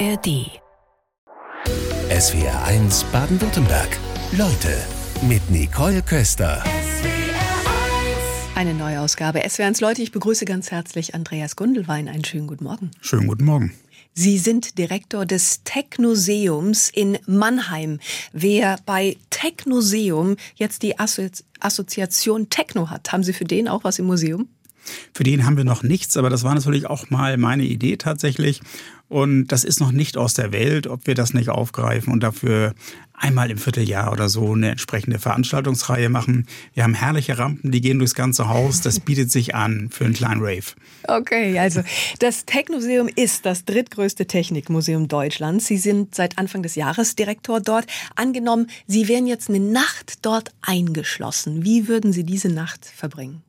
ARD. SWR 1 Baden-Württemberg. Leute mit Nicole Köster. Eine neue Ausgabe SWR 1 Leute. Ich begrüße ganz herzlich Andreas Gundelwein. Einen schönen guten Morgen. Schönen guten Morgen. Sie sind Direktor des Technoseums in Mannheim. Wer bei Technoseum jetzt die Assoziation Techno hat, haben Sie für den auch was im Museum? Für den haben wir noch nichts, aber das war natürlich auch mal meine Idee tatsächlich. Und das ist noch nicht aus der Welt, ob wir das nicht aufgreifen und dafür einmal im Vierteljahr oder so eine entsprechende Veranstaltungsreihe machen. Wir haben herrliche Rampen, die gehen durchs ganze Haus. Das bietet sich an für einen kleinen Rave. Okay, also das Technomuseum ist das drittgrößte Technikmuseum Deutschlands. Sie sind seit Anfang des Jahres Direktor dort. Angenommen, Sie wären jetzt eine Nacht dort eingeschlossen. Wie würden Sie diese Nacht verbringen?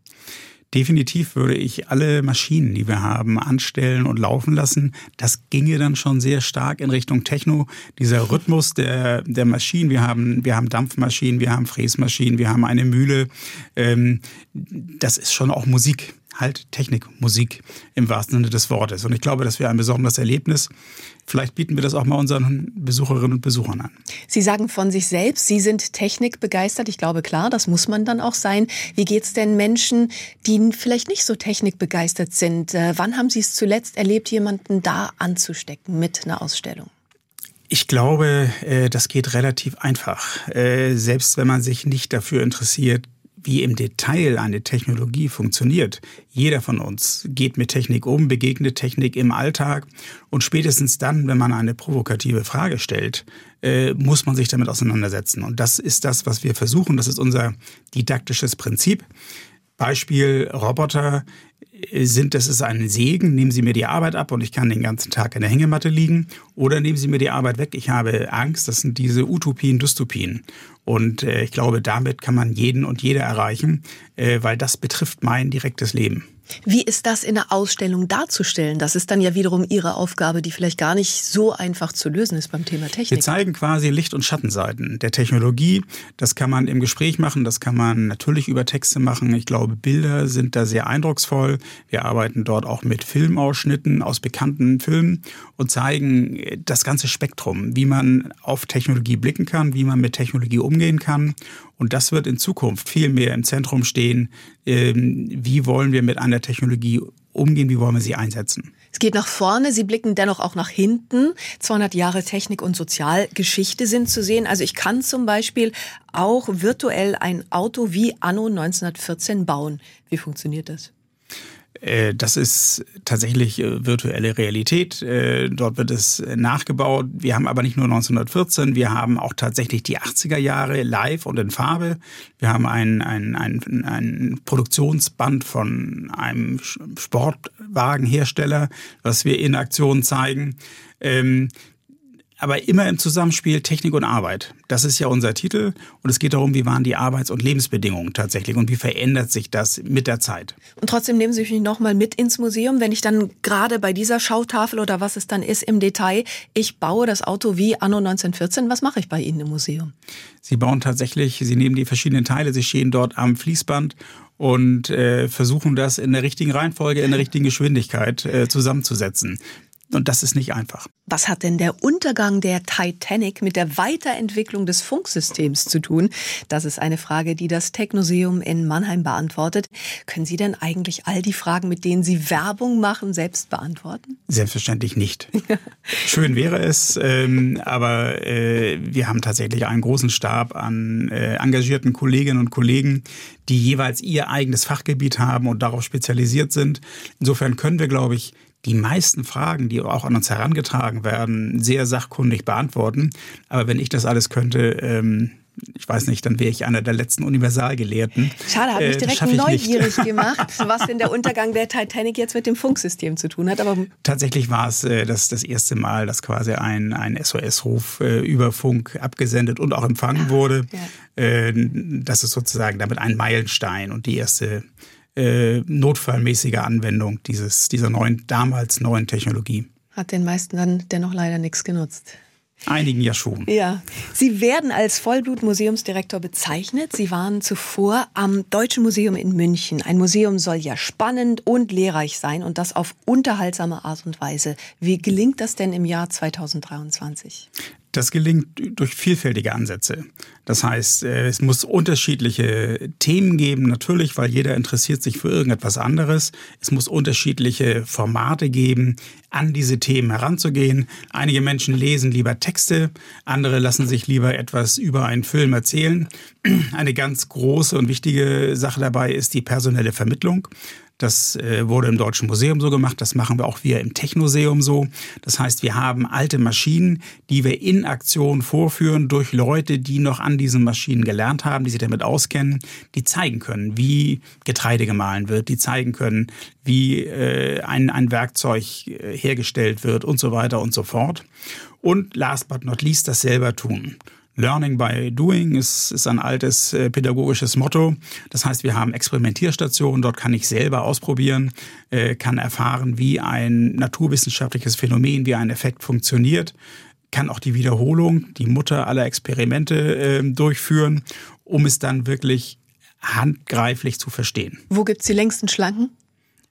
Definitiv würde ich alle Maschinen, die wir haben, anstellen und laufen lassen. Das ginge dann schon sehr stark in Richtung Techno. Dieser Rhythmus der, der Maschinen, wir haben, wir haben Dampfmaschinen, wir haben Fräsmaschinen, wir haben eine Mühle. Ähm, das ist schon auch Musik halt Technik, Musik im wahrsten Sinne des Wortes. Und ich glaube, das wäre ein besonderes Erlebnis. Vielleicht bieten wir das auch mal unseren Besucherinnen und Besuchern an. Sie sagen von sich selbst, Sie sind technikbegeistert. Ich glaube, klar, das muss man dann auch sein. Wie geht es denn Menschen, die vielleicht nicht so technikbegeistert sind? Äh, wann haben Sie es zuletzt erlebt, jemanden da anzustecken mit einer Ausstellung? Ich glaube, äh, das geht relativ einfach. Äh, selbst wenn man sich nicht dafür interessiert, wie im Detail eine Technologie funktioniert. Jeder von uns geht mit Technik um, begegnet Technik im Alltag und spätestens dann, wenn man eine provokative Frage stellt, äh, muss man sich damit auseinandersetzen. Und das ist das, was wir versuchen. Das ist unser didaktisches Prinzip. Beispiel Roboter sind, das ist ein Segen, nehmen Sie mir die Arbeit ab und ich kann den ganzen Tag in der Hängematte liegen oder nehmen Sie mir die Arbeit weg, ich habe Angst, das sind diese Utopien, Dystopien. Und äh, ich glaube, damit kann man jeden und jede erreichen, äh, weil das betrifft mein direktes Leben. Wie ist das in der Ausstellung darzustellen? Das ist dann ja wiederum Ihre Aufgabe, die vielleicht gar nicht so einfach zu lösen ist beim Thema Technik. Wir zeigen quasi Licht- und Schattenseiten der Technologie. Das kann man im Gespräch machen, das kann man natürlich über Texte machen. Ich glaube, Bilder sind da sehr eindrucksvoll. Wir arbeiten dort auch mit Filmausschnitten aus bekannten Filmen und zeigen das ganze Spektrum, wie man auf Technologie blicken kann, wie man mit Technologie umgehen kann und das wird in Zukunft viel mehr im Zentrum stehen. Ähm, wie wollen wir mit einer Technologie umgehen? Wie wollen wir sie einsetzen? Es geht nach vorne, Sie blicken dennoch auch nach hinten. 200 Jahre Technik und Sozialgeschichte sind zu sehen. Also ich kann zum Beispiel auch virtuell ein Auto wie Anno 1914 bauen. Wie funktioniert das? Äh, das ist tatsächlich äh, virtuelle Realität. Äh, dort wird es nachgebaut. Wir haben aber nicht nur 1914, wir haben auch tatsächlich die 80er Jahre live und in Farbe. Wir haben ein, ein, ein, ein Produktionsband von einem Sportwagenhersteller, was wir in Aktion zeigen. Aber immer im Zusammenspiel Technik und Arbeit. Das ist ja unser Titel und es geht darum, wie waren die Arbeits- und Lebensbedingungen tatsächlich und wie verändert sich das mit der Zeit. Und trotzdem nehmen Sie mich nochmal mit ins Museum, wenn ich dann gerade bei dieser Schautafel oder was es dann ist im Detail, ich baue das Auto wie anno 1914, was mache ich bei Ihnen im Museum? Sie bauen tatsächlich, Sie nehmen die verschiedenen Teile, Sie stehen dort am Fließband und äh, versuchen das in der richtigen Reihenfolge, in der richtigen Geschwindigkeit äh, zusammenzusetzen. Und das ist nicht einfach. Was hat denn der Untergang der Titanic mit der Weiterentwicklung des Funksystems zu tun? Das ist eine Frage, die das Technoseum in Mannheim beantwortet. Können Sie denn eigentlich all die Fragen, mit denen Sie Werbung machen, selbst beantworten? Selbstverständlich nicht. Schön wäre es, ähm, aber äh, wir haben tatsächlich einen großen Stab an äh, engagierten Kolleginnen und Kollegen, die jeweils ihr eigenes Fachgebiet haben und darauf spezialisiert sind. Insofern können wir, glaube ich, die meisten Fragen, die auch an uns herangetragen werden, sehr sachkundig beantworten. Aber wenn ich das alles könnte, ähm, ich weiß nicht, dann wäre ich einer der letzten Universalgelehrten. Schade, hat mich äh, direkt neugierig gemacht, was denn der Untergang der Titanic jetzt mit dem Funksystem zu tun hat. Aber Tatsächlich war es äh, das, das erste Mal, dass quasi ein, ein SOS-Ruf äh, über Funk abgesendet und auch empfangen wurde. Ja. Äh, das ist sozusagen damit ein Meilenstein und die erste äh, notfallmäßige Anwendung dieses, dieser neuen, damals neuen Technologie. Hat den meisten dann dennoch leider nichts genutzt. einigen ja schon. Ja, Sie werden als Vollblut-Museumsdirektor bezeichnet. Sie waren zuvor am Deutschen Museum in München. Ein Museum soll ja spannend und lehrreich sein und das auf unterhaltsame Art und Weise. Wie gelingt das denn im Jahr 2023? Das gelingt durch vielfältige Ansätze. Das heißt, äh, es muss unterschiedliche Themen geben, natürlich, weil jeder interessiert sich für irgendetwas anderes. Es muss unterschiedliche Formate geben, an diese Themen heranzugehen. Einige Menschen lesen lieber Texte, andere lassen sich lieber etwas über einen Film erzählen. Eine ganz große und wichtige Sache dabei ist die personelle Vermittlung. Das äh, wurde im Deutschen Museum so gemacht, das machen wir auch wir im Technoseum so. Das heißt, wir haben alte Maschinen, die wir in Aktion vorführen durch Leute, die noch an diesen Maschinen gelernt haben, die sich damit auskennen, die zeigen können, wie Getreide gemahlen wird, die zeigen können, wie äh, ein, ein Werkzeug äh, hergestellt wird und so weiter und so fort. Und last but not least das selber tun. Learning by Doing ist, ist ein altes äh, pädagogisches Motto. Das heißt, wir haben Experimentierstationen, dort kann ich selber ausprobieren, äh, kann erfahren, wie ein naturwissenschaftliches Phänomen, wie ein Effekt funktioniert, kann auch die Wiederholung, die Mutter aller Experimente äh, durchführen, um es dann wirklich handgreiflich zu verstehen. Wo gibt's die längsten Schlangen?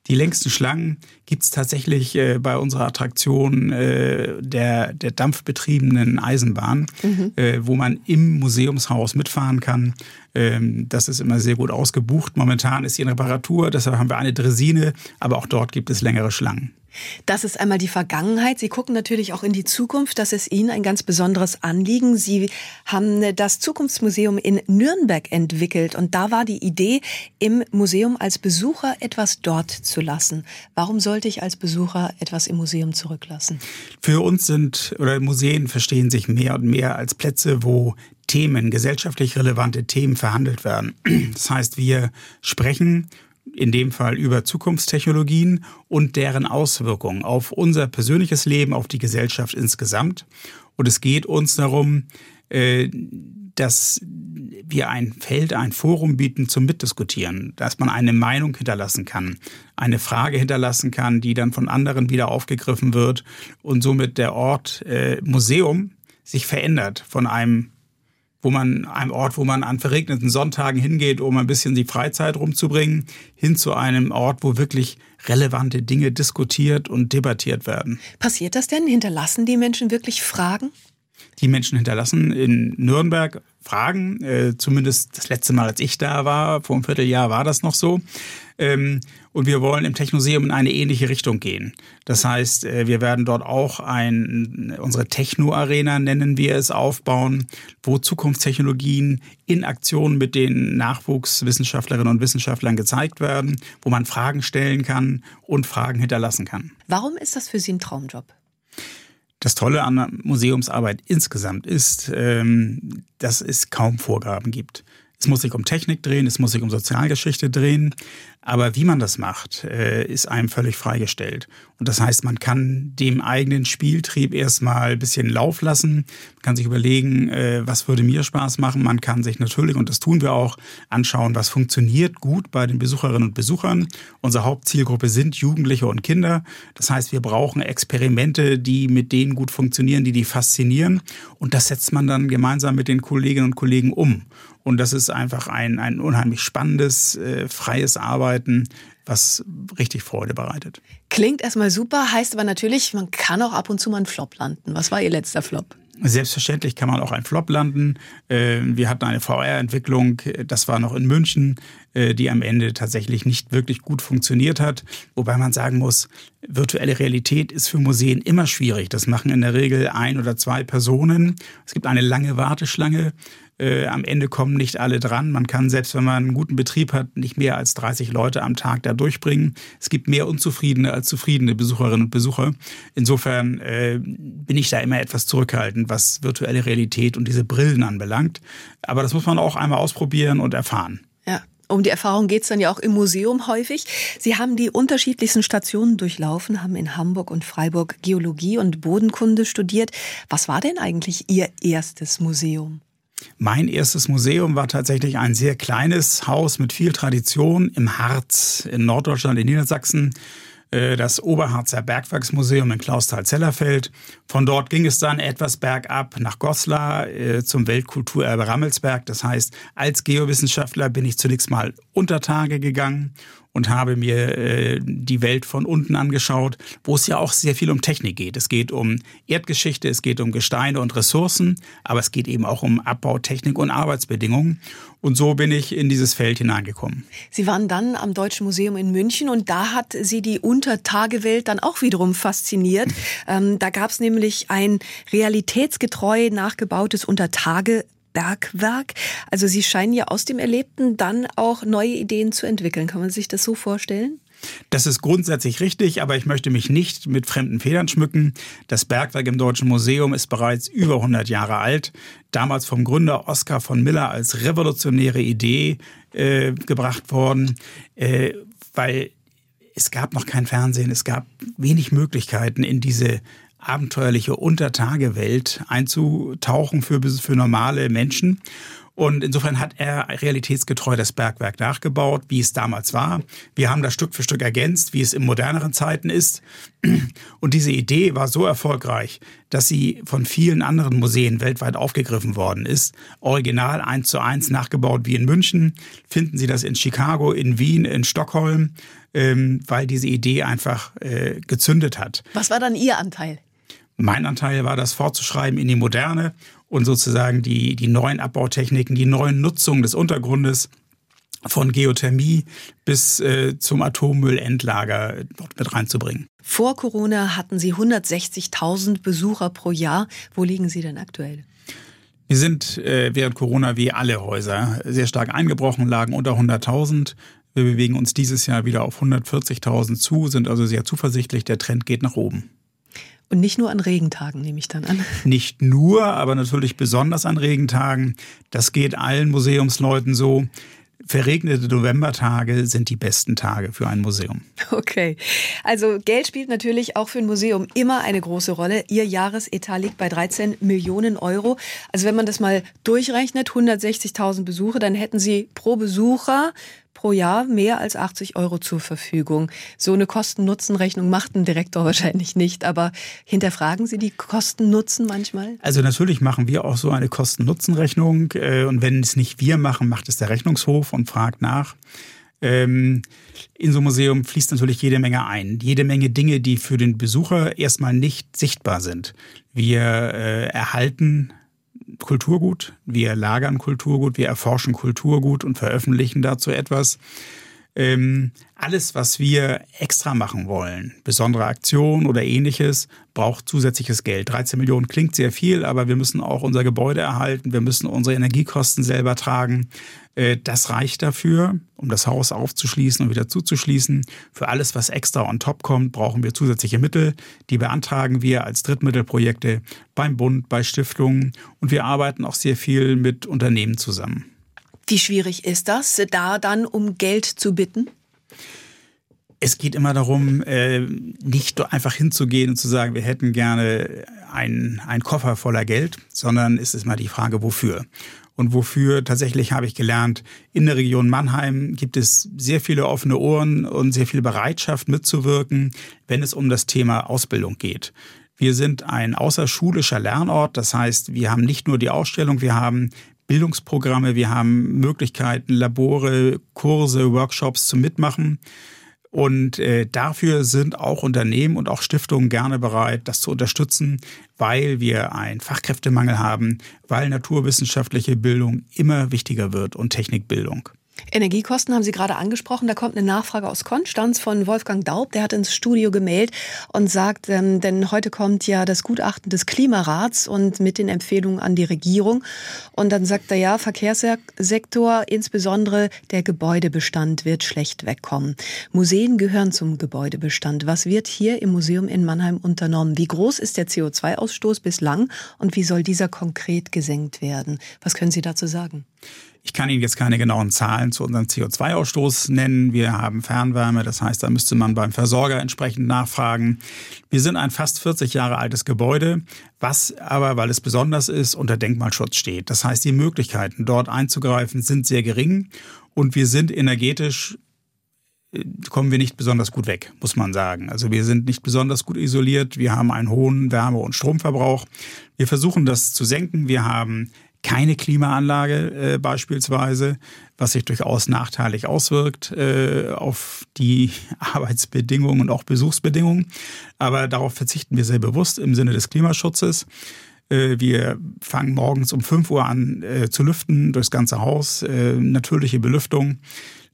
Die längsten Schlangen gibt's tatsächlich äh, bei unserer Attraktion äh, der, der dampfbetriebenen Eisenbahn, mhm. äh, wo man im Museumshaus mitfahren kann. Ähm, das ist immer sehr gut ausgebucht. Momentan ist sie in Reparatur, deshalb haben wir eine Dresine, aber auch dort gibt es längere Schlangen. Das ist einmal die Vergangenheit. Sie gucken natürlich auch in die Zukunft. Das ist Ihnen ein ganz besonderes Anliegen. Sie haben das Zukunftsmuseum in Nürnberg entwickelt und da war die Idee, im Museum als Besucher etwas dort zu lassen. Warum sollte ich als Besucher etwas im Museum zurücklassen? Für uns sind oder Museen verstehen sich mehr und mehr als Plätze, wo Themen, gesellschaftlich relevante Themen verhandelt werden. Das heißt, wir sprechen in dem Fall über Zukunftstechnologien und deren Auswirkungen auf unser persönliches Leben, auf die Gesellschaft insgesamt. Und es geht uns darum, äh, dass wir ein Feld, ein Forum bieten zum Mitdiskutieren, dass man eine Meinung hinterlassen kann, eine Frage hinterlassen kann, die dann von anderen wieder aufgegriffen wird und somit der Ort äh, Museum sich verändert von einem wo man einem Ort, wo man an verregneten Sonntagen hingeht, um ein bisschen die Freizeit rumzubringen, hin zu einem Ort, wo wirklich relevante Dinge diskutiert und debattiert werden. Passiert das denn? Hinterlassen die Menschen wirklich Fragen? Die Menschen hinterlassen in Nürnberg Fragen. Äh, zumindest das letzte Mal, als ich da war, vor einem Vierteljahr war das noch so. Ähm, und wir wollen im Technoseum in eine ähnliche Richtung gehen. Das heißt, äh, wir werden dort auch ein, unsere Techno-Arena nennen wir es, aufbauen, wo Zukunftstechnologien in Aktion mit den Nachwuchswissenschaftlerinnen und Wissenschaftlern gezeigt werden, wo man Fragen stellen kann und Fragen hinterlassen kann. Warum ist das für Sie ein Traumjob? Das Tolle an Museumsarbeit insgesamt ist, ähm, dass es kaum Vorgaben gibt. Es muss sich um Technik drehen, es muss sich um Sozialgeschichte drehen, aber wie man das macht, äh, ist einem völlig freigestellt. Und das heißt, man kann dem eigenen Spieltrieb erstmal ein bisschen Lauf lassen, man kann sich überlegen, äh, was würde mir Spaß machen. Man kann sich natürlich, und das tun wir auch, anschauen, was funktioniert gut bei den Besucherinnen und Besuchern. Unsere Hauptzielgruppe sind Jugendliche und Kinder. Das heißt, wir brauchen Experimente, die mit denen gut funktionieren, die die faszinieren. Und das setzt man dann gemeinsam mit den Kolleginnen und Kollegen um. Und das ist einfach ein, ein unheimlich spannendes, äh, freies Arbeiten, was richtig Freude bereitet. Klingt erstmal super, heißt aber natürlich, man kann auch ab und zu mal einen Flop landen. Was war Ihr letzter Flop? Selbstverständlich kann man auch ein Flop landen. Äh, wir hatten eine VR-Entwicklung, das war noch in München, äh, die am Ende tatsächlich nicht wirklich gut funktioniert hat. Wobei man sagen muss, virtuelle Realität ist für Museen immer schwierig. Das machen in der Regel ein oder zwei Personen. Es gibt eine lange Warteschlange. Äh, am Ende kommen nicht alle dran. Man kann, selbst wenn man einen guten Betrieb hat, nicht mehr als 30 Leute am Tag da durchbringen. Es gibt mehr Unzufriedene als zufriedene Besucherinnen und Besucher. Insofern äh, bin ich da immer etwas zurückhaltend, was virtuelle Realität und diese Brillen anbelangt. Aber das muss man auch einmal ausprobieren und erfahren. Ja. Um die Erfahrung geht es dann ja auch im Museum häufig. Sie haben die unterschiedlichsten Stationen durchlaufen, haben in Hamburg und Freiburg Geologie und Bodenkunde studiert. Was war denn eigentlich Ihr erstes Museum? Mein erstes Museum war tatsächlich ein sehr kleines Haus mit viel Tradition im Harz in Norddeutschland, in Niedersachsen. äh, das Oberharzer Bergwerksmuseum in Klausthal-Zellerfeld. Von dort ging es dann etwas bergab nach Goslar äh, zum Weltkulturerbe Rammelsberg. Das heißt, als Geowissenschaftler bin ich zunächst mal unter Tage gegangen und habe mir äh, die Welt von unten angeschaut, wo es ja auch sehr viel um Technik geht. Es geht um Erdgeschichte, es geht um Gesteine und Ressourcen, aber es geht eben auch um Abbautechnik und Arbeitsbedingungen. Und so bin ich in dieses Feld hineingekommen. Sie waren dann am Deutschen Museum in München und da hat Sie die Untertagewelt dann auch wiederum fasziniert. ähm, da gab es nämlich ein realitätsgetreu nachgebautes Untertage Bergwerk. Also Sie scheinen ja aus dem Erlebten dann auch neue Ideen zu entwickeln. Kann man sich das so vorstellen? Das ist grundsätzlich richtig, aber ich möchte mich nicht mit fremden Federn schmücken. Das Bergwerk im Deutschen Museum ist bereits über 100 Jahre alt. Damals vom Gründer Oskar von Miller als revolutionäre Idee äh, gebracht worden, äh, weil es gab noch kein Fernsehen, es gab wenig Möglichkeiten in diese abenteuerliche Untertagewelt einzutauchen für, für normale Menschen. Und insofern hat er realitätsgetreu das Bergwerk nachgebaut, wie es damals war. Wir haben das Stück für Stück ergänzt, wie es in moderneren Zeiten ist. Und diese Idee war so erfolgreich, dass sie von vielen anderen Museen weltweit aufgegriffen worden ist. Original eins zu eins nachgebaut wie in München. Finden Sie das in Chicago, in Wien, in Stockholm, ähm, weil diese Idee einfach äh, gezündet hat. Was war dann Ihr Anteil? Mein Anteil war das fortzuschreiben in die Moderne und sozusagen die, die neuen Abbautechniken, die neuen Nutzungen des Untergrundes von Geothermie bis äh, zum Atommüllendlager dort mit reinzubringen. Vor Corona hatten Sie 160.000 Besucher pro Jahr. Wo liegen Sie denn aktuell? Wir sind äh, während Corona wie alle Häuser sehr stark eingebrochen, lagen unter 100.000. Wir bewegen uns dieses Jahr wieder auf 140.000 zu, sind also sehr zuversichtlich, der Trend geht nach oben. Und nicht nur an Regentagen, nehme ich dann an. Nicht nur, aber natürlich besonders an Regentagen. Das geht allen Museumsleuten so. Verregnete Novembertage sind die besten Tage für ein Museum. Okay. Also Geld spielt natürlich auch für ein Museum immer eine große Rolle. Ihr Jahresetat liegt bei 13 Millionen Euro. Also wenn man das mal durchrechnet, 160.000 Besuche, dann hätten Sie pro Besucher pro Jahr mehr als 80 Euro zur Verfügung. So eine Kosten-Nutzen-Rechnung macht ein Direktor wahrscheinlich nicht, aber hinterfragen Sie die Kosten-Nutzen manchmal? Also natürlich machen wir auch so eine Kosten-Nutzen-Rechnung äh, und wenn es nicht wir machen, macht es der Rechnungshof und fragt nach. Ähm, in so einem Museum fließt natürlich jede Menge ein. Jede Menge Dinge, die für den Besucher erstmal nicht sichtbar sind. Wir äh, erhalten Kulturgut, wir lagern Kulturgut, wir erforschen Kulturgut und veröffentlichen dazu etwas. Ähm, alles, was wir extra machen wollen, besondere Aktionen oder ähnliches, braucht zusätzliches Geld. 13 Millionen klingt sehr viel, aber wir müssen auch unser Gebäude erhalten, wir müssen unsere Energiekosten selber tragen. Äh, das reicht dafür, um das Haus aufzuschließen und wieder zuzuschließen. Für alles, was extra on top kommt, brauchen wir zusätzliche Mittel. Die beantragen wir als Drittmittelprojekte beim Bund, bei Stiftungen und wir arbeiten auch sehr viel mit Unternehmen zusammen. Wie schwierig ist das, da dann um Geld zu bitten? Es geht immer darum, äh, nicht einfach hinzugehen und zu sagen, wir hätten gerne einen, einen Koffer voller Geld, sondern es ist mal die Frage, wofür. Und wofür tatsächlich habe ich gelernt, in der Region Mannheim gibt es sehr viele offene Ohren und sehr viel Bereitschaft mitzuwirken, wenn es um das Thema Ausbildung geht. Wir sind ein außerschulischer Lernort, das heißt, wir haben nicht nur die Ausstellung, wir haben Bildungsprogramme, wir haben Möglichkeiten, Labore, Kurse, Workshops zum Mitmachen. Und äh, dafür sind auch Unternehmen und auch Stiftungen gerne bereit, das zu unterstützen, weil wir einen Fachkräftemangel haben, weil naturwissenschaftliche Bildung immer wichtiger wird und Technikbildung. Energiekosten haben Sie gerade angesprochen. Da kommt eine Nachfrage aus Konstanz von Wolfgang Daub. Der hat ins Studio gemeldet und sagt, ähm, denn heute kommt ja das Gutachten des Klimarats und mit den Empfehlungen an die Regierung. Und dann sagt er ja, Verkehrssektor, insbesondere der Gebäudebestand wird schlecht wegkommen. Museen gehören zum Gebäudebestand. Was wird hier im Museum in Mannheim unternommen? Wie groß ist der CO2-Ausstoß bislang und wie soll dieser konkret gesenkt werden? Was können Sie dazu sagen? Ich kann Ihnen jetzt keine genauen Zahlen zu unserem CO2-Ausstoß nennen. Wir haben Fernwärme, das heißt, da müsste man beim Versorger entsprechend nachfragen. Wir sind ein fast 40 Jahre altes Gebäude, was aber, weil es besonders ist, unter Denkmalschutz steht. Das heißt, die Möglichkeiten, dort einzugreifen, sind sehr gering und wir sind energetisch kommen wir nicht besonders gut weg, muss man sagen. Also wir sind nicht besonders gut isoliert. Wir haben einen hohen Wärme- und Stromverbrauch. Wir versuchen das zu senken. Wir haben keine Klimaanlage äh, beispielsweise, was sich durchaus nachteilig auswirkt äh, auf die Arbeitsbedingungen und auch Besuchsbedingungen. Aber darauf verzichten wir sehr bewusst im Sinne des Klimaschutzes. Äh, wir fangen morgens um 5 Uhr an äh, zu lüften durchs ganze Haus, äh, natürliche Belüftung.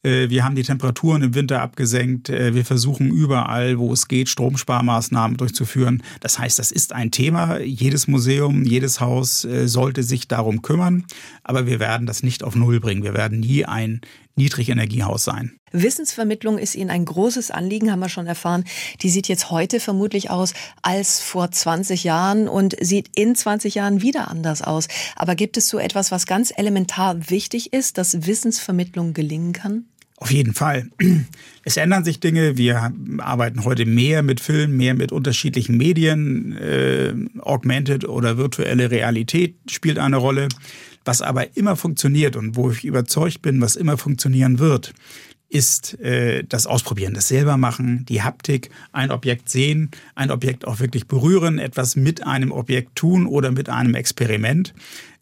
Äh, wir haben die Temperaturen im Winter abgesenkt. Äh, wir versuchen überall, wo es geht, Stromsparmaßnahmen durchzuführen. Das heißt, das ist ein Thema. Jedes Museum, jedes Haus äh, sollte sich darum kümmern. Aber wir werden das nicht auf Null bringen. Wir werden nie ein Niedrigenergiehaus sein. Wissensvermittlung ist Ihnen ein großes Anliegen, haben wir schon erfahren. Die sieht jetzt heute vermutlich aus als vor 20 Jahren und sieht in 20 Jahren wieder anders aus. Aber gibt es so etwas, was ganz elementar wichtig ist, dass Wissensvermittlung gelingen kann? Auf jeden Fall. Es ändern sich Dinge. Wir arbeiten heute mehr mit Filmen, mehr mit unterschiedlichen Medien. Äh, augmented oder virtuelle Realität spielt eine Rolle. Was aber immer funktioniert und wo ich überzeugt bin, was immer funktionieren wird, ist äh, das Ausprobieren, das selber machen, die Haptik, ein Objekt sehen, ein Objekt auch wirklich berühren, etwas mit einem Objekt tun oder mit einem Experiment.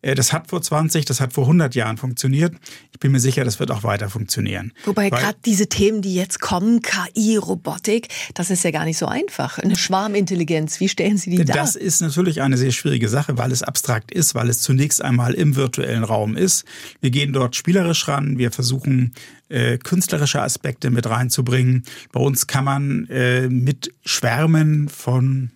Äh, das hat vor 20, das hat vor 100 Jahren funktioniert. Ich bin mir sicher, das wird auch weiter funktionieren. Wobei gerade diese Themen, die jetzt kommen, KI, Robotik, das ist ja gar nicht so einfach. Eine Schwarmintelligenz, wie stellen Sie die dar? Das ist natürlich eine sehr schwierige Sache, weil es abstrakt ist, weil es zunächst einmal im virtuellen Raum ist. Wir gehen dort spielerisch ran, wir versuchen äh, künstlerische Aspekte mit reinzubringen. Bei uns kann man äh, mit Schwärmen von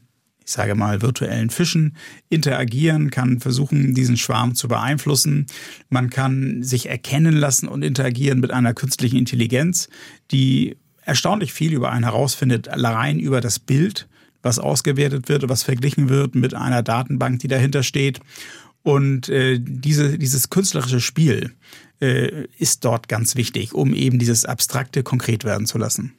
ich sage mal, virtuellen Fischen interagieren, kann versuchen, diesen Schwarm zu beeinflussen. Man kann sich erkennen lassen und interagieren mit einer künstlichen Intelligenz, die erstaunlich viel über einen herausfindet, allein über das Bild, was ausgewertet wird, was verglichen wird mit einer Datenbank, die dahinter steht. Und äh, diese, dieses künstlerische Spiel äh, ist dort ganz wichtig, um eben dieses Abstrakte konkret werden zu lassen.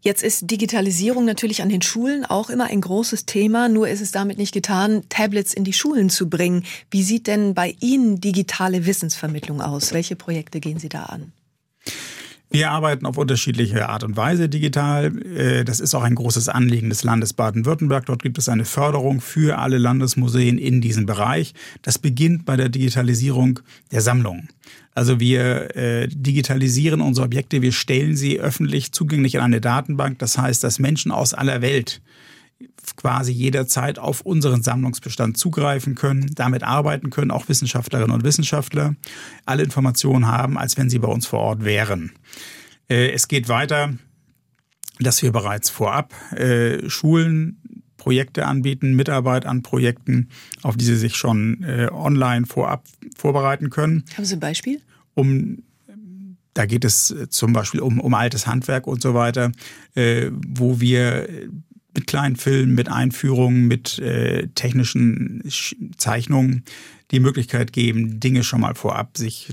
Jetzt ist Digitalisierung natürlich an den Schulen auch immer ein großes Thema. Nur ist es damit nicht getan, Tablets in die Schulen zu bringen. Wie sieht denn bei Ihnen digitale Wissensvermittlung aus? Welche Projekte gehen Sie da an? Wir arbeiten auf unterschiedliche Art und Weise digital. Äh, das ist auch ein großes Anliegen des Landes Baden-Württemberg. Dort gibt es eine Förderung für alle Landesmuseen in diesem Bereich. Das beginnt bei der Digitalisierung der Sammlungen. Also wir äh, digitalisieren unsere Objekte, wir stellen sie öffentlich zugänglich in eine Datenbank. Das heißt, dass Menschen aus aller Welt quasi jederzeit auf unseren Sammlungsbestand zugreifen können, damit arbeiten können, auch Wissenschaftlerinnen und Wissenschaftler alle Informationen haben, als wenn sie bei uns vor Ort wären. Äh, es geht weiter, dass wir bereits vorab äh, Schulen Projekte anbieten, Mitarbeit an Projekten, auf die sie sich schon äh, online vorab vorbereiten können. Haben Sie ein Beispiel? Um da geht es zum Beispiel um, um altes Handwerk und so weiter, äh, wo wir mit kleinen Filmen, mit Einführungen, mit äh, technischen Zeichnungen die Möglichkeit geben, Dinge schon mal vorab sich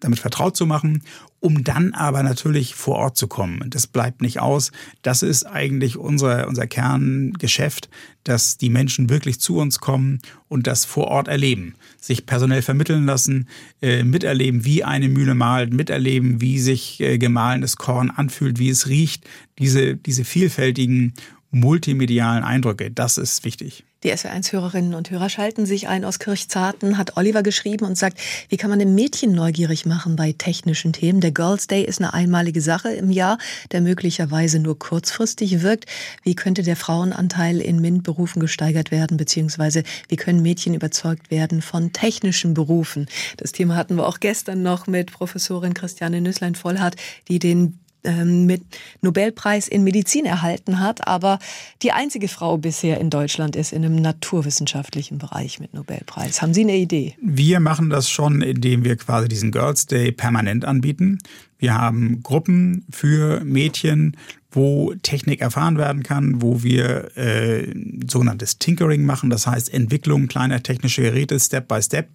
damit vertraut zu machen, um dann aber natürlich vor Ort zu kommen. Das bleibt nicht aus. Das ist eigentlich unser, unser Kerngeschäft, dass die Menschen wirklich zu uns kommen und das vor Ort erleben, sich personell vermitteln lassen, äh, miterleben, wie eine Mühle malt, miterleben, wie sich äh, gemahlenes Korn anfühlt, wie es riecht, diese, diese vielfältigen multimedialen Eindrücke. Das ist wichtig. Die SW1-Hörerinnen und Hörer schalten sich ein aus Kirchzarten, hat Oliver geschrieben und sagt, wie kann man ein Mädchen neugierig machen bei technischen Themen? Der Girls Day ist eine einmalige Sache im Jahr, der möglicherweise nur kurzfristig wirkt. Wie könnte der Frauenanteil in MINT-Berufen gesteigert werden, beziehungsweise wie können Mädchen überzeugt werden von technischen Berufen? Das Thema hatten wir auch gestern noch mit Professorin Christiane Nüsslein-Vollhardt, die den ähm, mit Nobelpreis in Medizin erhalten hat, aber die einzige Frau bisher in Deutschland ist in einem naturwissenschaftlichen Bereich mit Nobelpreis. Haben Sie eine Idee? Wir machen das schon, indem wir quasi diesen Girls Day permanent anbieten. Wir haben Gruppen für Mädchen, wo Technik erfahren werden kann, wo wir äh, sogenanntes Tinkering machen, das heißt Entwicklung kleiner technischer Geräte Step by Step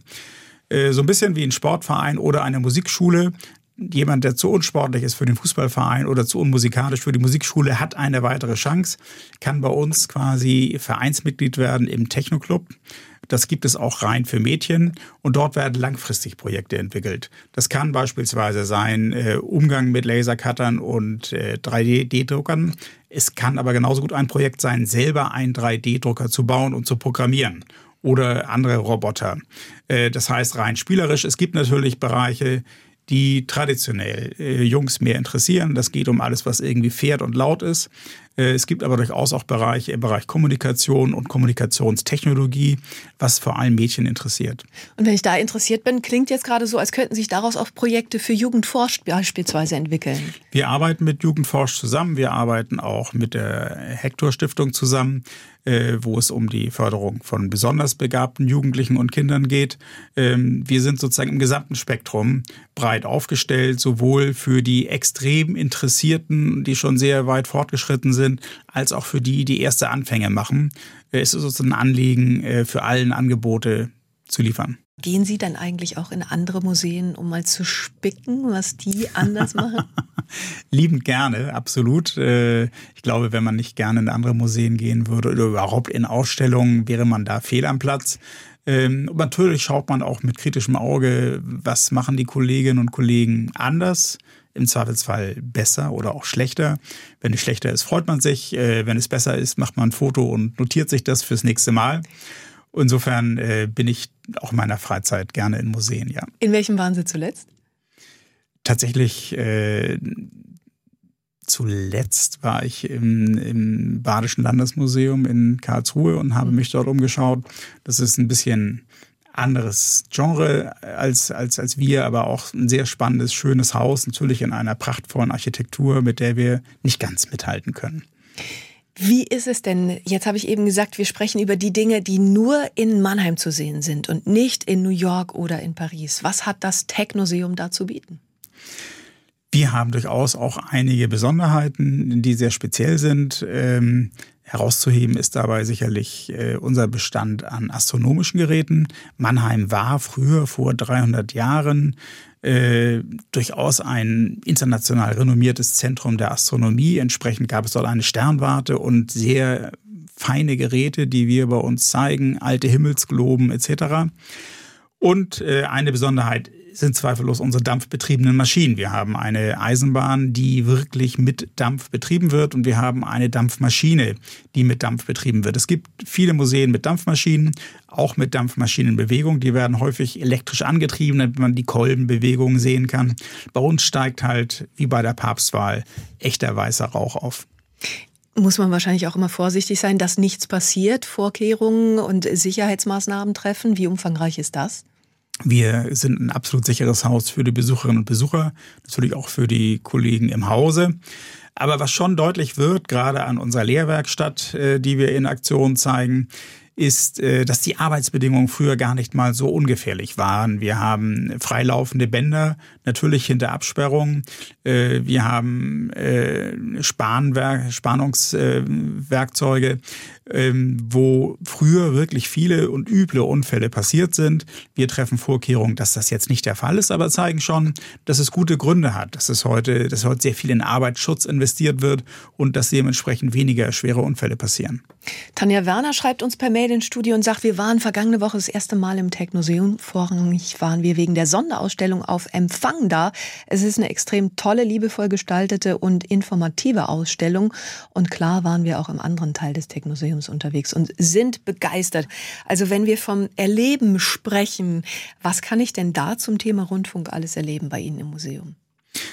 äh, so ein bisschen wie ein Sportverein oder eine Musikschule jemand, der zu unsportlich ist für den Fußballverein oder zu unmusikalisch für die Musikschule, hat eine weitere Chance, kann bei uns quasi Vereinsmitglied werden im Technoclub. Das gibt es auch rein für Mädchen und dort werden langfristig Projekte entwickelt. Das kann beispielsweise sein äh, Umgang mit Lasercuttern und äh, 3D-Druckern. Es kann aber genauso gut ein Projekt sein, selber einen 3D-Drucker zu bauen und zu programmieren oder andere Roboter. Äh, das heißt rein spielerisch. Es gibt natürlich Bereiche, die traditionell äh, Jungs mehr interessieren. Das geht um alles, was irgendwie fährt und laut ist. Äh, es gibt aber durchaus auch Bereiche im Bereich Kommunikation und Kommunikationstechnologie, was vor allem Mädchen interessiert. Und wenn ich da interessiert bin, klingt jetzt gerade so, als könnten sich daraus auch Projekte für Jugendforscht beispielsweise entwickeln. Wir arbeiten mit Jugendforscht zusammen. Wir arbeiten auch mit der Hector Stiftung zusammen äh, wo es um die Förderung von besonders begabten Jugendlichen und Kindern geht. Ähm, wir sind sozusagen im gesamten Spektrum breit aufgestellt, sowohl für die extrem Interessierten, die schon sehr weit fortgeschritten sind, als auch für die, die erste Anfänge machen. Äh, es ist uns ein Anliegen, äh, für allen Angebote zu liefern. Gehen Sie dann eigentlich auch in andere Museen, um mal zu spicken, was die anders machen? Liebend gerne, absolut. Äh, ich glaube, wenn man nicht gerne in andere Museen gehen würde oder überhaupt in Ausstellungen, wäre man da fehl am Platz. Ähm, natürlich schaut man auch mit kritischem Auge, was machen die Kolleginnen und Kollegen anders, im Zweifelsfall besser oder auch schlechter. Wenn es schlechter ist, freut man sich. Äh, wenn es besser ist, macht man ein Foto und notiert sich das fürs nächste Mal. Insofern äh, bin ich auch in meiner Freizeit gerne in Museen, ja. In welchem waren Sie zuletzt? Tatsächlich äh, zuletzt war ich im, im Badischen Landesmuseum in Karlsruhe und habe mich dort umgeschaut. Das ist ein bisschen anderes Genre als, als, als wir, aber auch ein sehr spannendes, schönes Haus, natürlich in einer prachtvollen Architektur, mit der wir nicht ganz mithalten können. Wie ist es denn? Jetzt habe ich eben gesagt, wir sprechen über die Dinge, die nur in Mannheim zu sehen sind und nicht in New York oder in Paris. Was hat das Technoseum da zu bieten? Wir haben durchaus auch einige Besonderheiten, die sehr speziell sind. Herauszuheben ist dabei sicherlich äh, unser Bestand an astronomischen Geräten. Mannheim war früher vor 300 Jahren äh, durchaus ein international renommiertes Zentrum der Astronomie. Entsprechend gab es dort eine Sternwarte und sehr feine Geräte, die wir bei uns zeigen, alte Himmelsgloben etc. Und äh, eine Besonderheit sind zweifellos unsere dampfbetriebenen Maschinen. Wir haben eine Eisenbahn, die wirklich mit Dampf betrieben wird und wir haben eine Dampfmaschine, die mit Dampf betrieben wird. Es gibt viele Museen mit Dampfmaschinen, auch mit Dampfmaschinenbewegung. Die werden häufig elektrisch angetrieben, damit man die Kolbenbewegung sehen kann. Bei uns steigt halt, wie bei der Papstwahl, echter weißer Rauch auf muss man wahrscheinlich auch immer vorsichtig sein, dass nichts passiert, Vorkehrungen und Sicherheitsmaßnahmen treffen. Wie umfangreich ist das? Wir sind ein absolut sicheres Haus für die Besucherinnen und Besucher, natürlich auch für die Kollegen im Hause. Aber was schon deutlich wird, gerade an unserer Lehrwerkstatt, äh, die wir in Aktion zeigen, ist, äh, dass die Arbeitsbedingungen früher gar nicht mal so ungefährlich waren. Wir haben freilaufende Bänder, natürlich hinter Absperrung. Äh, wir haben Spannungswerkzeuge ähm, wo früher wirklich viele und üble Unfälle passiert sind. Wir treffen Vorkehrungen, dass das jetzt nicht der Fall ist, aber zeigen schon, dass es gute Gründe hat, dass es heute, dass heute sehr viel in Arbeitsschutz investiert wird und dass dementsprechend weniger schwere Unfälle passieren. Tanja Werner schreibt uns per Mail ins Studio und sagt, wir waren vergangene Woche das erste Mal im Technoseum. Vorrangig waren wir wegen der Sonderausstellung auf Empfang da. Es ist eine extrem tolle, liebevoll gestaltete und informative Ausstellung. Und klar waren wir auch im anderen Teil des Technoseums Museums unterwegs und sind begeistert. Also wenn wir vom Erleben sprechen, was kann ich denn da zum Thema Rundfunk alles erleben bei Ihnen im Museum?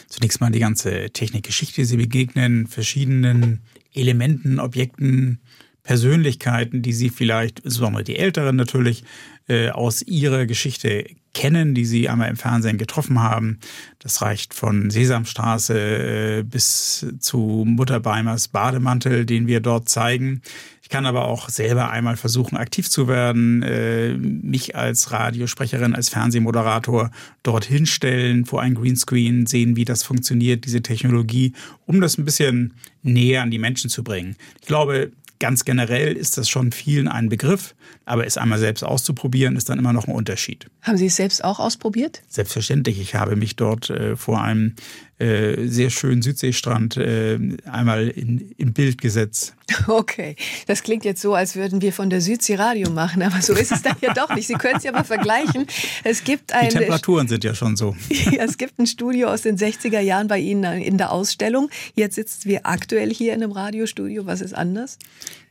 Zunächst mal die ganze Technikgeschichte. Sie begegnen verschiedenen Elementen, Objekten, Persönlichkeiten, die Sie vielleicht, insbesondere die Älteren natürlich, äh, aus ihrer Geschichte kennen, die Sie einmal im Fernsehen getroffen haben. Das reicht von Sesamstraße äh, bis zu Mutter Beimers Bademantel, den wir dort zeigen. Ich kann aber auch selber einmal versuchen, aktiv zu werden, äh, mich als Radiosprecherin, als Fernsehmoderator dorthin stellen, vor ein Greenscreen, sehen, wie das funktioniert, diese Technologie, um das ein bisschen näher an die Menschen zu bringen. Ich glaube, Ganz generell ist das schon vielen ein Begriff, aber es einmal selbst auszuprobieren, ist dann immer noch ein Unterschied. Haben Sie es selbst auch ausprobiert? Selbstverständlich. Ich habe mich dort äh, vor einem äh, sehr schönen Südseestrand äh, einmal in, im Bild gesetzt. Okay, das klingt jetzt so, als würden wir von der Südsee Radio machen, aber so ist es dann ja doch nicht. Sie können es ja mal vergleichen. Es gibt ein, Die Temperaturen sind ja schon so. es gibt ein Studio aus den 60er Jahren bei Ihnen in der Ausstellung. Jetzt sitzen wir aktuell hier in einem Radiostudio. Was ist anders?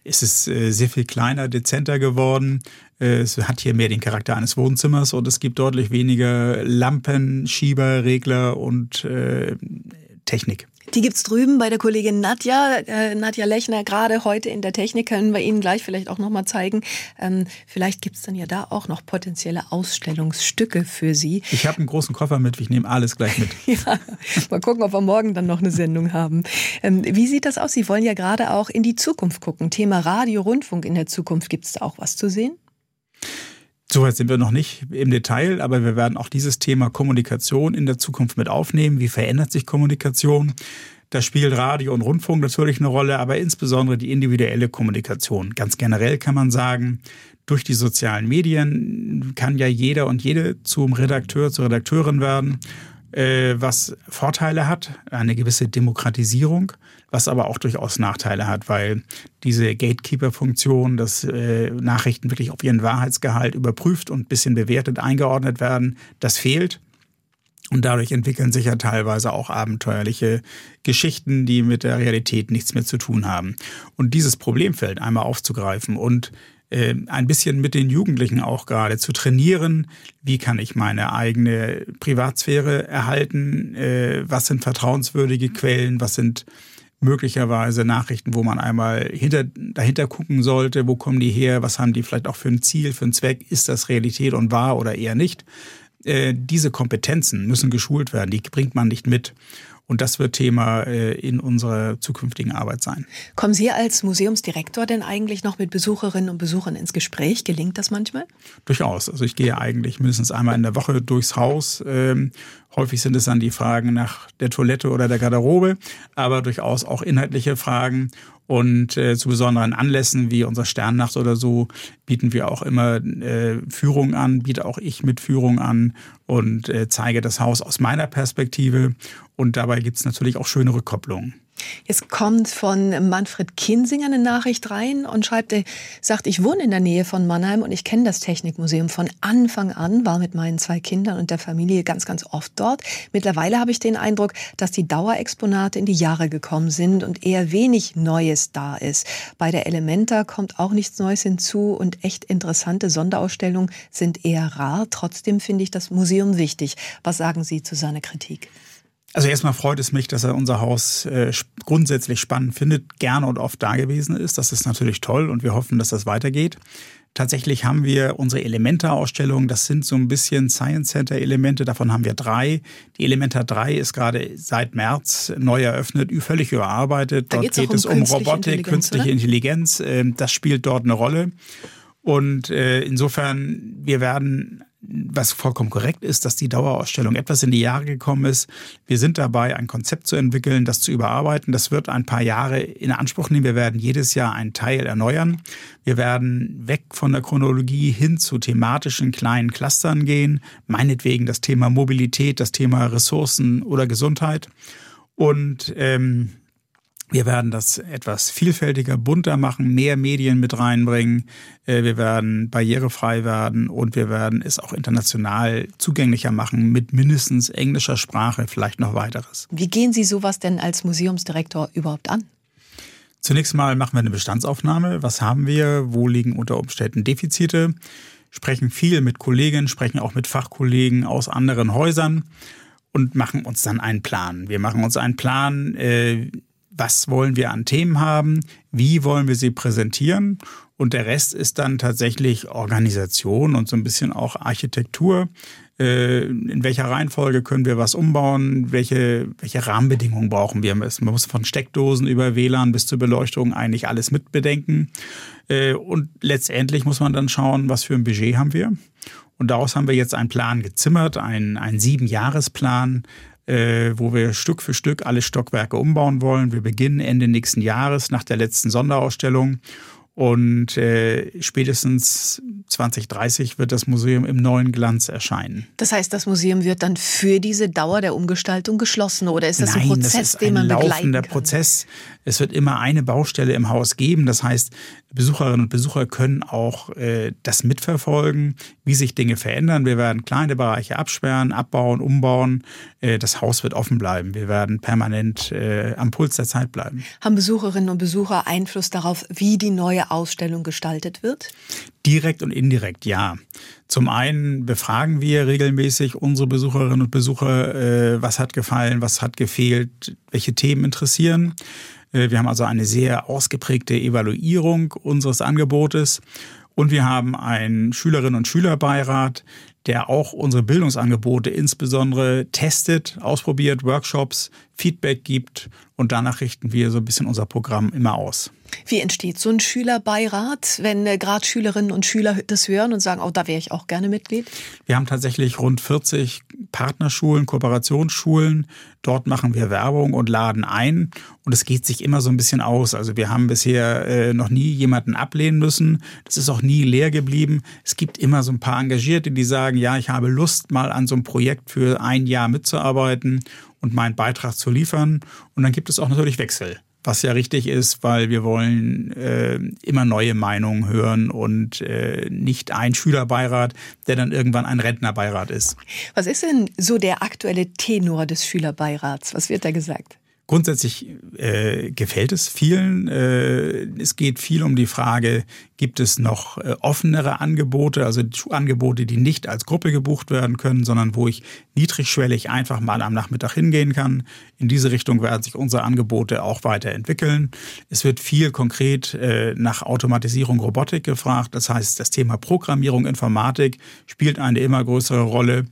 Es ist äh, sehr viel kleiner, dezenter geworden. Äh, es hat hier mehr den Charakter eines Wohnzimmers und es gibt deutlich weniger Lampen, Schieber, Regler und äh, Technik. Die gibt's drüben bei der Kollegin Nadja, äh, Nadja Lechner, gerade heute in der Technik, können wir Ihnen gleich vielleicht auch nochmal zeigen. Ähm, vielleicht gibt's dann ja da auch noch potenzielle Ausstellungsstücke für Sie. Ich habe einen großen Koffer mit, ich nehme alles gleich mit. ja, mal gucken, ob wir morgen dann noch eine Sendung haben. Ähm, wie sieht das aus? Sie wollen ja gerade auch in die Zukunft gucken. Thema Radio, Rundfunk in der Zukunft. Gibt's da auch was zu sehen? Soweit sind wir noch nicht im Detail, aber wir werden auch dieses Thema Kommunikation in der Zukunft mit aufnehmen. Wie verändert sich Kommunikation? Da spielt Radio und Rundfunk natürlich eine Rolle, aber insbesondere die individuelle Kommunikation. Ganz generell kann man sagen, durch die sozialen Medien kann ja jeder und jede zum Redakteur, zur Redakteurin werden, äh, was Vorteile hat, eine gewisse Demokratisierung was aber auch durchaus Nachteile hat, weil diese Gatekeeper-Funktion, dass äh, Nachrichten wirklich auf ihren Wahrheitsgehalt überprüft und ein bisschen bewertet eingeordnet werden, das fehlt. Und dadurch entwickeln sich ja teilweise auch abenteuerliche Geschichten, die mit der Realität nichts mehr zu tun haben. Und dieses Problemfeld einmal aufzugreifen und äh, ein bisschen mit den Jugendlichen auch gerade zu trainieren, wie kann ich meine eigene Privatsphäre erhalten, äh, was sind vertrauenswürdige Quellen, was sind möglicherweise Nachrichten, wo man einmal hinter, dahinter gucken sollte, wo kommen die her, was haben die vielleicht auch für ein Ziel, für einen Zweck, ist das Realität und wahr oder eher nicht. Äh, diese Kompetenzen müssen geschult werden, die bringt man nicht mit. Und das wird Thema äh, in unserer zukünftigen Arbeit sein. Kommen Sie als Museumsdirektor denn eigentlich noch mit Besucherinnen und Besuchern ins Gespräch? Gelingt das manchmal? Durchaus. Also ich gehe eigentlich mindestens einmal in der Woche durchs Haus. Ähm, häufig sind es dann die Fragen nach der Toilette oder der Garderobe, aber durchaus auch inhaltliche Fragen. Und äh, zu besonderen Anlässen wie unserer Sternnacht oder so bieten wir auch immer äh, Führung an, biete auch ich mit Führung an und äh, zeige das Haus aus meiner Perspektive. Und dabei gibt es natürlich auch schöne Rückkopplungen. Jetzt kommt von Manfred Kinsinger eine Nachricht rein und schreibt, er sagt, ich wohne in der Nähe von Mannheim und ich kenne das Technikmuseum von Anfang an, war mit meinen zwei Kindern und der Familie ganz, ganz oft dort. Mittlerweile habe ich den Eindruck, dass die Dauerexponate in die Jahre gekommen sind und eher wenig Neues da ist. Bei der Elementa kommt auch nichts Neues hinzu und echt interessante Sonderausstellungen sind eher rar. Trotzdem finde ich das Museum wichtig. Was sagen Sie zu seiner Kritik? Also erstmal freut es mich, dass er unser Haus äh, grundsätzlich spannend findet, gerne und oft da gewesen ist. Das ist natürlich toll und wir hoffen, dass das weitergeht. Tatsächlich haben wir unsere Elementa-Ausstellung, das sind so ein bisschen Science Center-Elemente, davon haben wir drei. Die Elementa 3 ist gerade seit März neu eröffnet, völlig überarbeitet. Da dort geht um es um Robotik, künstliche oder? Intelligenz. Ähm, das spielt dort eine Rolle. Und äh, insofern, wir werden was vollkommen korrekt ist, dass die Dauerausstellung etwas in die Jahre gekommen ist. Wir sind dabei, ein Konzept zu entwickeln, das zu überarbeiten. Das wird ein paar Jahre in Anspruch nehmen. Wir werden jedes Jahr einen Teil erneuern. Wir werden weg von der Chronologie hin zu thematischen kleinen Clustern gehen. Meinetwegen das Thema Mobilität, das Thema Ressourcen oder Gesundheit. Und ähm, wir werden das etwas vielfältiger, bunter machen, mehr Medien mit reinbringen. Äh, wir werden barrierefrei werden und wir werden es auch international zugänglicher machen mit mindestens englischer Sprache, vielleicht noch weiteres. Wie gehen Sie sowas denn als Museumsdirektor überhaupt an? Zunächst mal machen wir eine Bestandsaufnahme. Was haben wir? Wo liegen unter Umständen Defizite? Sprechen viel mit Kollegen, sprechen auch mit Fachkollegen aus anderen Häusern und machen uns dann einen Plan. Wir machen uns einen Plan, äh, was wollen wir an Themen haben, wie wollen wir sie präsentieren und der Rest ist dann tatsächlich Organisation und so ein bisschen auch Architektur. Äh, in welcher Reihenfolge können wir was umbauen? Welche, welche Rahmenbedingungen brauchen wir? Man muss von Steckdosen über WLAN bis zur Beleuchtung eigentlich alles mitbedenken. Äh, und letztendlich muss man dann schauen, was für ein Budget haben wir. Und daraus haben wir jetzt einen Plan gezimmert, einen, einen Siebenjahresplan, äh, wo wir Stück für Stück alle Stockwerke umbauen wollen. Wir beginnen Ende nächsten Jahres nach der letzten Sonderausstellung. Und äh, spätestens 2030 wird das Museum im neuen Glanz erscheinen. Das heißt, das Museum wird dann für diese Dauer der Umgestaltung geschlossen oder ist das Nein, ein Prozess, das ist den man ein begleiten laufender kann? Prozess. Es wird immer eine Baustelle im Haus geben. Das heißt, Besucherinnen und Besucher können auch äh, das mitverfolgen, wie sich Dinge verändern. Wir werden kleine Bereiche absperren, abbauen, umbauen. Äh, das Haus wird offen bleiben. Wir werden permanent äh, am Puls der Zeit bleiben. Haben Besucherinnen und Besucher Einfluss darauf, wie die neue Ausstellung gestaltet wird? Direkt und indirekt, ja. Zum einen befragen wir regelmäßig unsere Besucherinnen und Besucher, äh, was hat gefallen, was hat gefehlt, welche Themen interessieren. Äh, wir haben also eine sehr ausgeprägte Evaluierung unseres Angebotes. Und wir haben einen Schülerinnen- und Schülerbeirat, der auch unsere Bildungsangebote insbesondere testet, ausprobiert, Workshops, Feedback gibt und danach richten wir so ein bisschen unser Programm immer aus. Wie entsteht so ein Schülerbeirat, wenn äh, gerade Schülerinnen und Schüler das hören und sagen, oh, da wäre ich auch gerne Mitglied? Wir haben tatsächlich rund 40 Partnerschulen, Kooperationsschulen. Dort machen wir Werbung und laden ein. Und es geht sich immer so ein bisschen aus. Also wir haben bisher äh, noch nie jemanden ablehnen müssen. Das ist auch nie leer geblieben. Es gibt immer so ein paar Engagierte, die sagen, ja, ich habe Lust, mal an so einem Projekt für ein Jahr mitzuarbeiten und meinen Beitrag zu liefern. Und dann gibt es auch natürlich Wechsel. Was ja richtig ist, weil wir wollen äh, immer neue Meinungen hören und äh, nicht ein Schülerbeirat, der dann irgendwann ein Rentnerbeirat ist. Was ist denn so der aktuelle Tenor des Schülerbeirats? Was wird da gesagt? Grundsätzlich äh, gefällt es vielen. Äh, es geht viel um die Frage, gibt es noch äh, offenere Angebote, also Angebote, die nicht als Gruppe gebucht werden können, sondern wo ich niedrigschwellig einfach mal am Nachmittag hingehen kann. In diese Richtung werden sich unsere Angebote auch weiterentwickeln. Es wird viel konkret äh, nach Automatisierung, Robotik gefragt. Das heißt, das Thema Programmierung, Informatik spielt eine immer größere Rolle.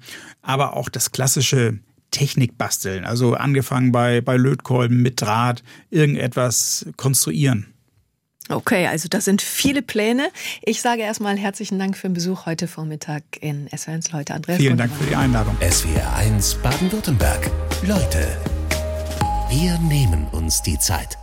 Aber auch das klassische Technik basteln. Also angefangen bei, bei Lötkolben mit Draht, irgendetwas konstruieren. Okay, also das sind viele Pläne. Ich sage erstmal herzlichen Dank für den Besuch heute Vormittag in SWR1 Leute. Andreas Vielen Dank für die Einladung. SWR1 Baden-Württemberg. Leute, wir nehmen uns die Zeit.